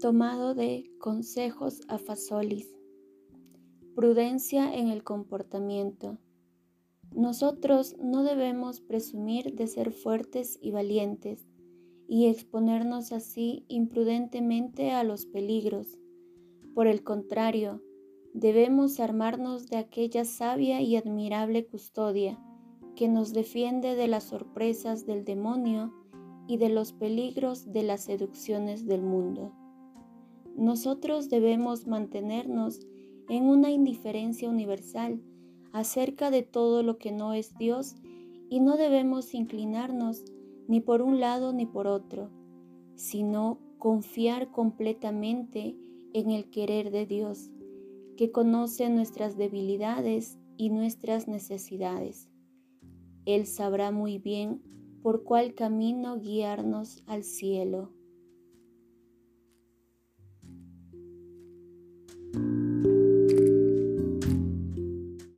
Tomado de Consejos a Fasolis. Prudencia en el comportamiento. Nosotros no debemos presumir de ser fuertes y valientes y exponernos así imprudentemente a los peligros. Por el contrario, debemos armarnos de aquella sabia y admirable custodia que nos defiende de las sorpresas del demonio y de los peligros de las seducciones del mundo. Nosotros debemos mantenernos en una indiferencia universal acerca de todo lo que no es Dios y no debemos inclinarnos ni por un lado ni por otro, sino confiar completamente en el querer de Dios, que conoce nuestras debilidades y nuestras necesidades. Él sabrá muy bien por cuál camino guiarnos al cielo.